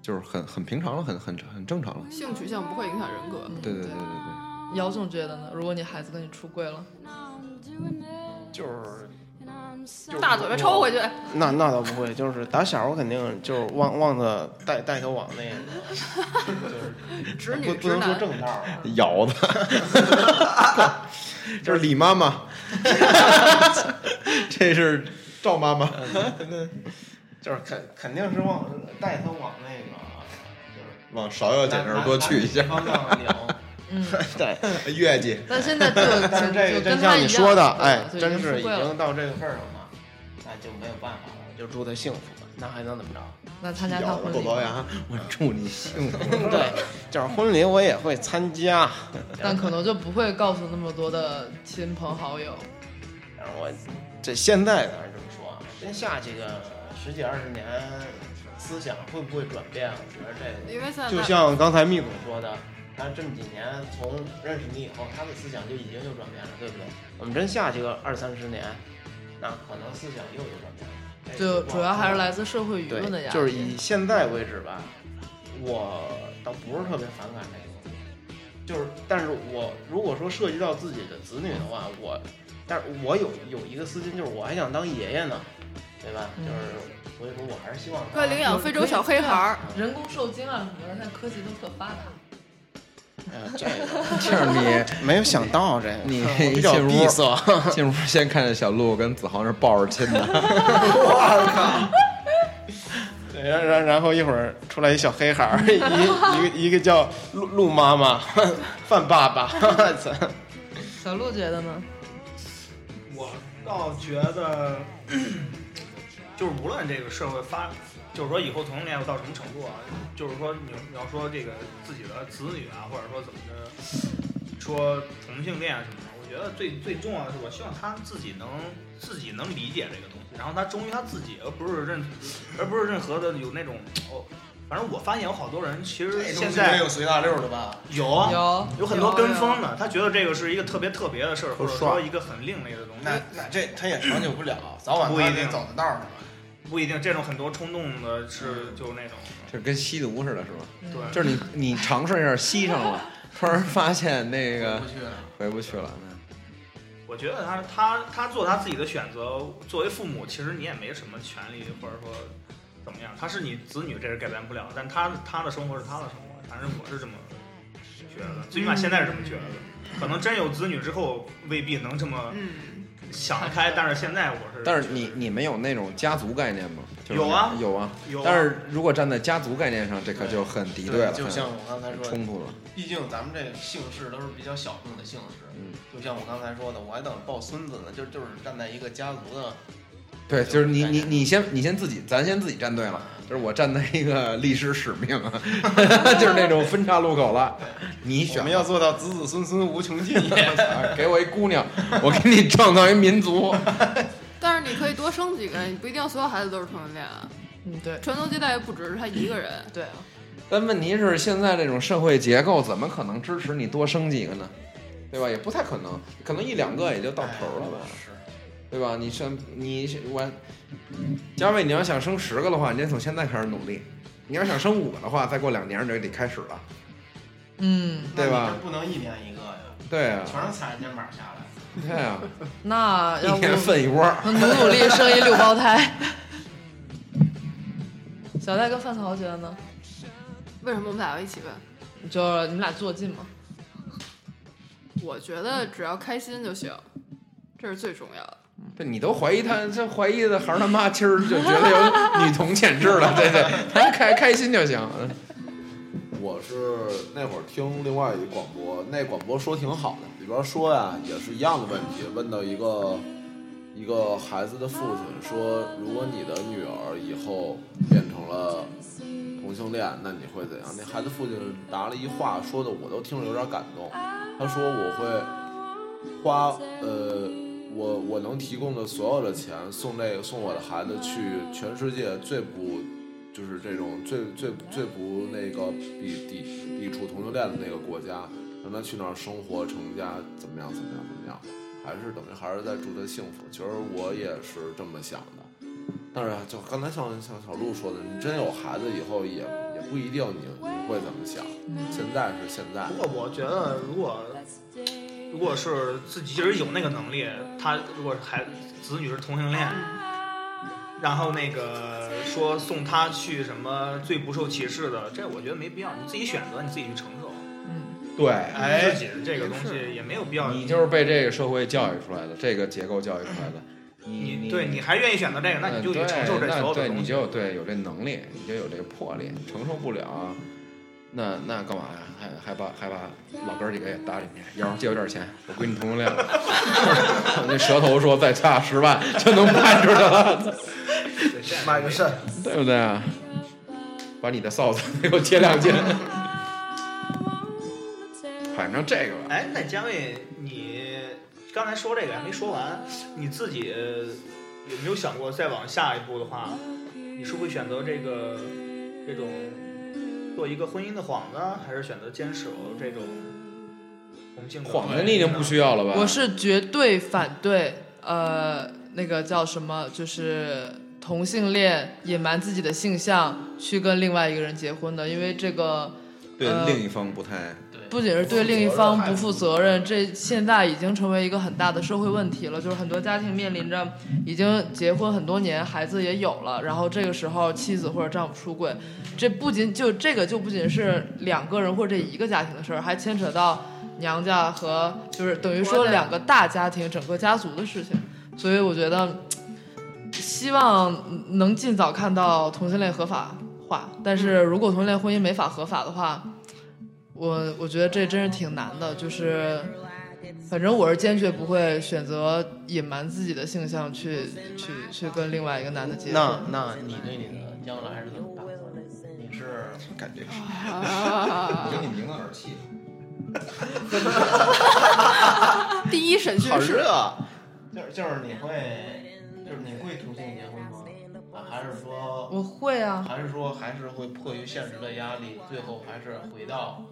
就是很很平常了，很很很正常了。性取向不会影响人格。对对对对对，姚总觉得呢？如果你孩子跟你出柜了，就是就是大嘴巴抽回去，那那倒不会，就是打小我肯定就是望望着带带他往那个，[LAUGHS] 就是直女不不能说。正道啊，[LAUGHS] 咬的，[LAUGHS] 这是李妈妈，这是赵妈妈。就是肯肯定是往带他往那个，就是往芍药姐那儿多去一下，方向聊。嗯，[LAUGHS] 对，月季。但现在就 [LAUGHS] 但是这就个真像你跟他一样说的，对哎，就真是已经到这个份儿上了，那就没有办法了，就祝他幸福吧，那还能怎么着？[LAUGHS] 那参加他咬着婚礼吗，后槽牙，我祝你幸福。对，就是婚礼我也会参加，但可能就不会告诉那么多的亲朋好友。但是我这现在咱是这么说啊，真下去个十几二十年，思想会不会转变？我觉得这个因为现在就像刚才密总说的，他这么几年从认识你以后，他的思想就已经有转变了，对不对？我们真下去个二三十年，那可能思想又有转变了。就主要还是来自社会舆论的对，压力。就是以现在为止吧，我倒不是特别反感这个东西，就是但是我如果说涉及到自己的子女的话，我，但是我有有一个私心，就是我还想当爷爷呢，对吧？嗯就是所以说我还是希望快领养非洲小黑孩儿，人工受精啊什么的，现在科技都特发达。呃，这个这是你 [LAUGHS] 没有想到这个，你我比较进屋闭塞。进屋先看见小鹿跟子豪那抱着亲的 [LAUGHS] [LAUGHS] 我靠然然然后一会儿出来一小黑孩儿，一一个一个叫鹿鹿妈妈，范爸爸，我操小鹿觉得呢？我倒觉得，就是无论这个社会发，就是说以后同性恋要到什么程度啊，就是说你你要说这个自己的子女啊，或者说怎么着，说同性恋啊什么的，我觉得最最重要的是，我希望他自己能自己能理解这个东西，然后他忠于他自己，而不是任而不是任何的有那种哦，反正我发现有好多人其实现在有随大溜的吧？有啊。有有很多跟风的，他觉得这个是一个特别特别的事儿，或者说一个很另类的东西。那那这他也长久不了，早晚不一定他得走的道儿。不一定，这种很多冲动的是就那种，这跟吸毒似的，是吧？对，就是你你尝试一下吸上了，[LAUGHS] 突然发现那个不去了。回不去了。我觉得他他他做他自己的选择，作为父母，其实你也没什么权利，或者说怎么样，他是你子女，这是改变不了，但他他的生活是他的生活，反正我是这么觉得，最起码现在是这么觉得的，可能真有子女之后未必能这么嗯，想得开，但是现在我是，但是你你们有那种家族概念吗？就是有啊有啊。有啊，但是如果站在家族概念上，这可就很敌对了，就像我刚才说的，冲突了。毕竟咱们这姓氏都是比较小众的姓氏，嗯，就像我刚才说的，我还等抱孙子呢，就就是站在一个家族的对，就是你你你先你先自己，咱先自己站队了。就是我站在一个历史使命啊，[LAUGHS] 就是那种分岔路口了。你选我们要做到子子孙孙无穷尽。[LAUGHS] 啊给我一姑娘，我给你创造一民族。[LAUGHS] 但是你可以多生几个，你不一定所有孩子都是同性恋啊。嗯，对传宗接代又不只是他一个人。对啊，但问题是，现在这种社会结构怎么可能支持你多生几个呢？对吧？也不太可能，可能一两个也就到头了吧。是，对吧？你生你我，嘉伟，你要想生十个的话，你得从现在开始努力；你要想生五个的话，再过两年你就得开始了，嗯，对吧不能一年一个呀，[LAUGHS] 对啊，全是踩着肩膀下来。对啊，那要不一天分一窝。努努力生一六胞胎。小戴跟范曹觉得呢？为什么我们俩要一起问？就是你们俩坐近嘛？我觉得只要开心就行，这是最重要的。这你都怀疑他，这怀疑的孩儿他妈今儿就觉得有女同潜质了，对对，他开开心就行。我是那会儿听另外一广播，那广播说挺好的，里边说呀也是一样的问题，问到一个一个孩子的父亲说，如果你的女儿以后变成了同性恋，那你会怎样？那孩子父亲答了一话，说的我都听着有点感动。他说我会花呃我我能提供的所有的钱送那个送我的孩子去全世界最不就是这种最最最不那个抵抵抵触同性恋的那个国家，让他去那儿生活成家，怎么样怎么样怎么样，还是等于还是在祝他幸福。其实我也是这么想的，但是啊就刚才像像小鹿说的，你真有孩子以后也也不一定你你会怎么想，现在是现在。不过我觉得，如果如果是自己其实有那个能力，他如果是孩子女是同性恋，然后那个说送他去什么最不受歧视的，这我觉得没必要，你自己选择，你自己去承受。对，自己的这个东西也没有必要。你就是被这个社会教育出来的，这个结构教育出来的。你你对你还愿意选择这个，那你就得承受这所有的对，东西。你就对有这能力，你就有这个魄力，承受不了，那那干嘛呀？还还把还把老哥几个也搭进去，要是借我点钱，我闺女同性恋了，[LAUGHS] 那舌头说再差十万就能办出来了，[LAUGHS] 买个肾，对不对啊？把你的臊子给我切两斤。反正这个吧，哎，那姜伟，你刚才说这个还没说完，你自己呃有没有想过再往下一步的话，你是会选择这个这种做一个婚姻的幌子，还是选择坚守这种同性的幌子你已经不需要了吧？我是绝对反对，呃，那个叫什么，就是同性恋隐瞒自己的性向去跟另外一个人结婚的，因为这个对呃另一方不太不仅是对另一方不负责任，这现在已经成为一个很大的社会问题了。就是很多家庭面临着已经结婚很多年，孩子也有了，然后这个时候妻子或者丈夫出轨，这不仅就这个就不仅是两个人或者这一个家庭的事儿，还牵扯到娘家和就是等于说两个大家庭整个家族的事情。所以我觉得，希望能尽早看到同性恋合法化。但是如果同性恋婚姻没法合法的话，我我觉得这真是挺难的，就是，反正我是坚决不会选择隐瞒自己的性向去去去跟另外一个男的结婚。那那你对你的将来是怎么打算的？你是感觉是，[LAUGHS] 啊给你名字耳气。[LAUGHS] 第一审讯室，就是就是你会就是你会同性结婚吗？啊，还是说我会啊，还是说还是会迫于现实的压力，最后还是回到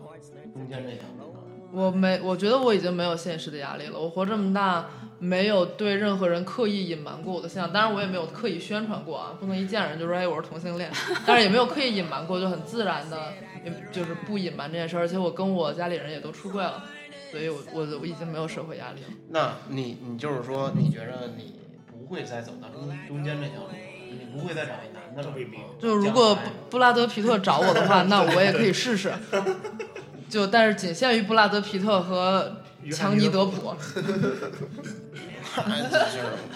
中间这条路上？我没，我觉得我已经没有现实的压力了。我活这么大，没有对任何人刻意隐瞒过我的性向，当然我也没有刻意宣传过啊，不能一见人就说哎我是同性恋，[LAUGHS] 但是也没有刻意隐瞒过，就很自然的，也就是不隐瞒这件事。而且我跟我家里人也都出柜了，所以我我我已经没有社会压力了。那你你就是说，你觉得你不会再走到中中间这条路了，你不会再找一男的了？就如果布布拉德皮特找我的话，那我也可以试试。就但是仅限于布拉德皮特和强尼德普。[LAUGHS]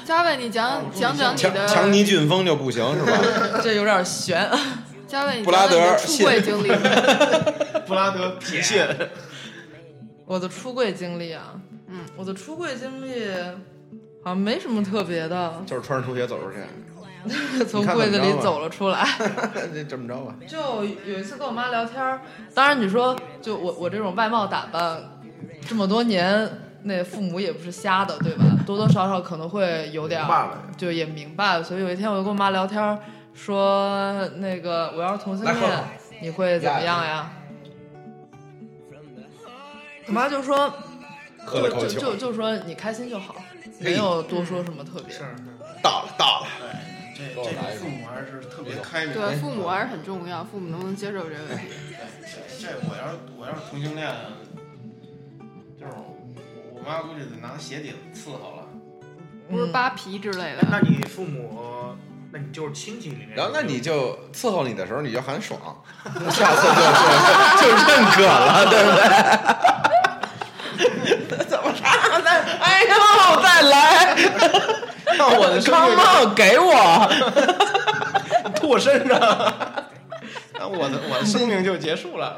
嘉伟，你讲讲讲你强的强尼俊峰就不行是吧？[LAUGHS] 这有点悬。[LAUGHS] 嘉伟，你布拉德出柜经历。布拉德皮特，我的出柜经历啊，嗯，我的出柜经历，好像没什么特别的，就是穿着拖鞋走出去，[LAUGHS] 从柜子里走了出来。[LAUGHS] 这这么着吧。就有一次跟我妈聊天儿，当然你说就我我这种外貌打扮，这么多年，那父母也不是瞎的，对吧？多多少少可能会有点就也明白了。所以有一天我就跟我妈聊天儿，说那个我要是同性恋你会怎么样呀？我妈就说，就就喝了口酒就就说你开心就好，没有多说什么特别。是是，到了到了，这这个父母还是特别开明。对，父母还是很重要，父母能不能接受这个问题？这我要是我要是同性恋，就是我妈估计得拿鞋底子伺候了。不是嗯扒皮之类的。那你父母，那你就是亲戚里面，然后那你就伺候你的时候你就喊爽，[LAUGHS] 下次就就就认可了，对不对？[LAUGHS] 怎么唱的？哎呦，再来！让我的生命梦给我。[LAUGHS] 吐我身上，[LAUGHS] 那我的我的生命就结束了。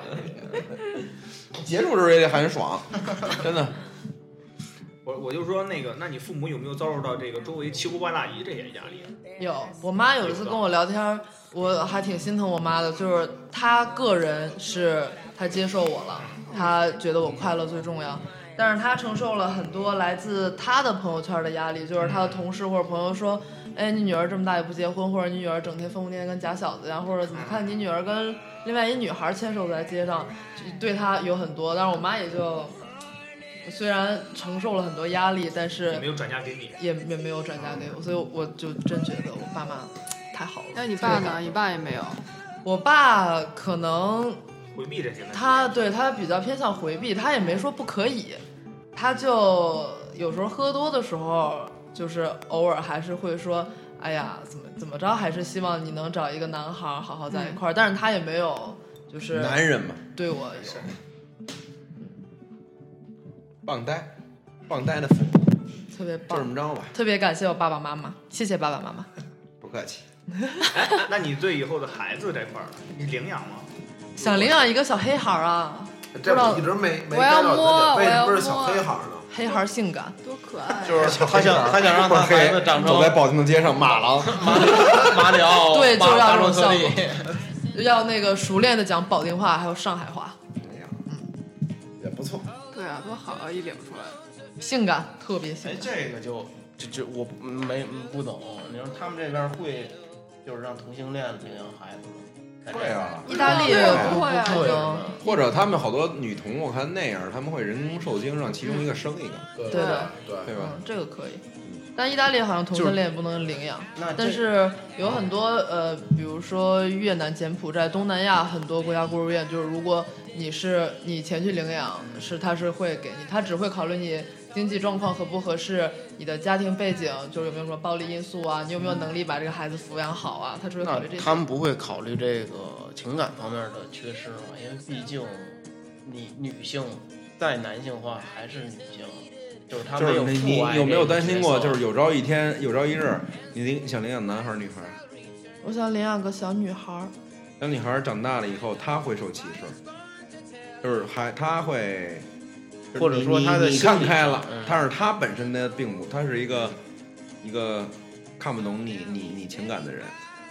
结束时候也得喊爽，[LAUGHS] 真的。我我就说那个，那你父母有没有遭受到这个周围七姑八大姨这些压力？有，我妈有一次跟我聊天，我还挺心疼我妈的，就是她个人是她接受我了，她觉得我快乐最重要，但是他承受了很多来自他的朋友圈的压力，就是他的同事或者朋友说，哎，你女儿这么大也不结婚，或者你女儿整天疯疯癫癫跟假小子一样，或者你看你女儿跟另外一女孩牵手在街上，就对他有很多，但是我妈也就。虽然承受了很多压力，但是也没有转嫁给你。也也没有转嫁给我，所以我就真觉得我爸妈太好了。那你爸呢？你爸也没有。我爸可能回避这些问题。他对他比较偏向回避，他也没说不可以，他就有时候喝多的时候，就是偶尔还是会说，哎呀，怎么怎么着，还是希望你能找一个男孩好好在一块儿，但是他也没有就是男人嘛，对我有棒呆，棒呆的父母，特别就这，么着吧，特别感谢我爸爸妈妈，谢谢爸爸妈妈。不客气。[LAUGHS] 哎，那你对以后的孩子这块儿，你领养吗？想领养一个小黑孩儿啊，这我一直没没我要摸为什么我要是小摸黑孩儿呢？黑孩儿性感，多可爱！啊就是他想他想让他孩子长成走在保定的街上，马郎，[LAUGHS] 马马里奥，[LAUGHS] 对就要这种效果。[LAUGHS] 要那个熟练的讲保定话，还有上海话，哎呀，也不错。对啊，多好啊！一领出来，性感，特别性哎，感。这个就这这我没不懂。你说他们这边会就是让同性恋领养孩子吗？会啊，意大利也不不会啊可能，或者他们好多女童，我看那样，他们会人工受精，让其中一个生一个，对。对。的对。对吧？嗯，这个可以。但意大利好像同性恋不能领养，但是有很多呃，比如说越南、柬埔寨、东南亚很多国家孤儿院，就是如果你是你前去领养，是他是会给你，他只会考虑你经济状况合不合适，你的家庭背景，就是有没有什么暴力因素啊，你有没有能力把这个孩子抚养好啊，他只会考虑这些。他们不会考虑这个情感方面的缺失吗？因为毕竟你女性再男性化还是女性，就是他没有就是你你父爱有没有担心过，就是有朝一天，有朝一日，你领想领养男孩儿女孩儿？我想领养个小女孩儿，小女孩儿长大了以后，她会受歧视，就是还她会，就是或者说你你她的你看开了嗯，但是他本身呢并不，他是一个一个看不懂你你你情感的人。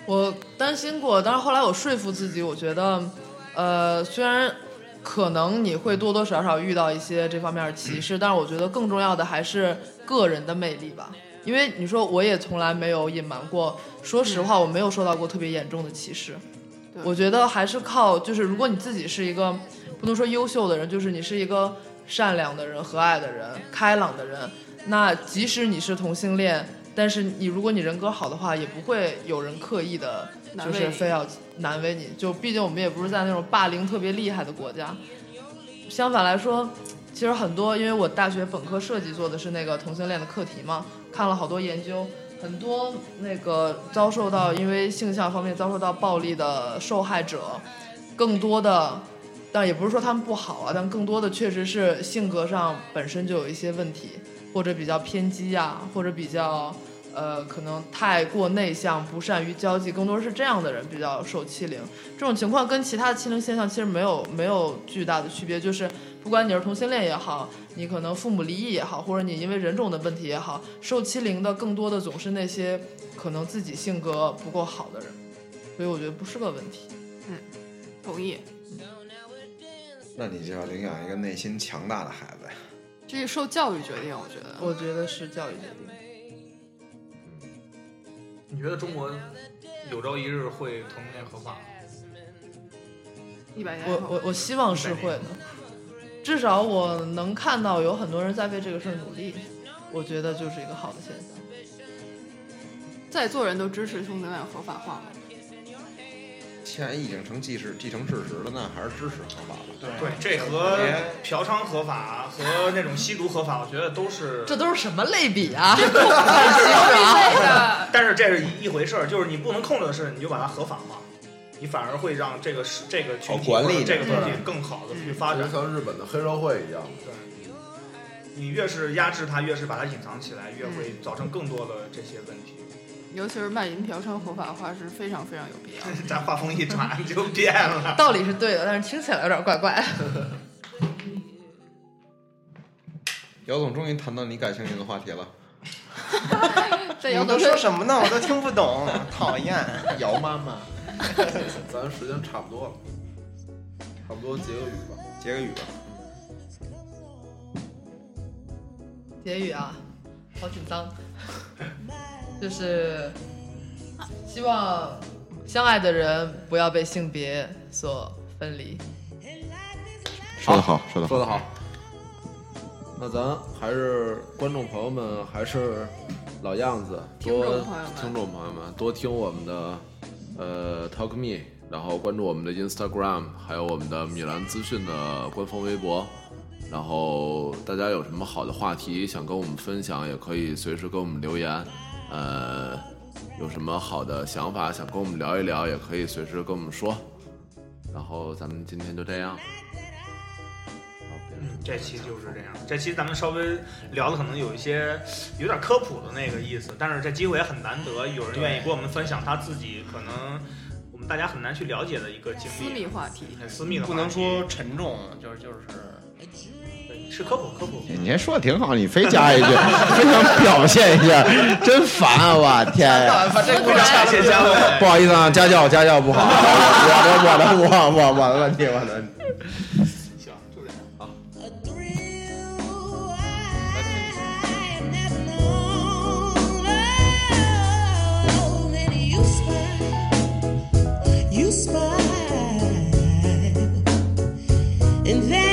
我担心过，但是后来我说服自己，我觉得，呃，虽然可能你会多多少少遇到一些这方面的歧视，但是我觉得更重要的还是个人的魅力吧。因为你说我也从来没有隐瞒过，说实话，我没有受到过特别严重的歧视。我觉得还是靠，就是如果你自己是一个不能说优秀的人，就是你是一个善良的人、和蔼的人、开朗的人，那即使你是同性恋，但是你如果你人格好的话，也不会有人刻意的，就是非要难为你。就毕竟我们也不是在那种霸凌特别厉害的国家。相反来说，其实很多，因为我大学本科设计做的是那个同性恋的课题嘛，看了好多研究，很多那个遭受到因为性向方面遭受到暴力的受害者，更多的，但也不是说他们不好啊，但更多的确实是性格上本身就有一些问题，或者比较偏激呀、或者比较呃，可能太过内向，不善于交际，更多是这样的人比较受欺凌。这种情况跟其他的欺凌现象其实没有没有巨大的区别，就是不管你是同性恋也好，你可能父母离异也好，或者你因为人种的问题也好，受欺凌的更多的总是那些可能自己性格不够好的人，所以我觉得不是个问题。嗯同意。那你就要领养一个内心强大的孩子呀。这是受教育决定，我觉得。我觉得是教育决定。你觉得中国有朝一日会同性恋合法吗？一百年我我我希望是会的，至少我能看到有很多人在为这个事儿努力，我觉得就是一个好的现象。在座人都支持同性恋合法化吗？既然已经成既是既成事实了，那还是支持合法吧。对，这和嫖娼合法和那种吸毒合法，我觉得都是。这都是什么类比啊？[LAUGHS] 但是这是一一回事儿，就是你不能控制的事，你就把它合法化，你反而会让这个是这个群体管理或者这个东西更好的去发展。像日本的黑社会一样。对你越是压制它，越是把它隐藏起来，越会造成更多的这些问题。尤其是卖淫嫖娼合法化是非常非常有必要的。咱画风一转就变了。[LAUGHS] 道理是对的，但是听起来有点怪怪。[LAUGHS] 姚总终于谈到你感兴趣的话题了，[LAUGHS] 在你们都姚总身说什么呢？我都听不懂，讨厌。姚妈妈，咱时间差不多了，差不多结个语吧。结个语吧。结语啊，好紧张，就是希望相爱的人不要被性别所分离。说得好，说得好。说得好。那咱还是观众朋友们，还是老样子，听多众朋友们听众朋友们多听我们的呃 Talk Me，然后关注我们的 Instagram，还有我们的米兰资讯的官方微博。然后大家有什么好的话题想跟我们分享，也可以随时给我们留言。呃，有什么好的想法想跟我们聊一聊，也可以随时跟我们说。然后咱们今天就这样。嗯，这期就是这样。这期咱们稍微聊的可能有一些有点科普的那个意思，但是这机会也很难得，有人愿意跟我们分享他自己可能我们大家很难去了解的一个经私历，密话题，很私密的话题，不能说沉重，就是就是对是科普科普。你这说的挺好，你非加一句，非想表现一下，真烦啊！我天 [LAUGHS] 不好意思啊，家教家教不好，我的我的我我我的问题，我的问题。行，就这样。好。A thrill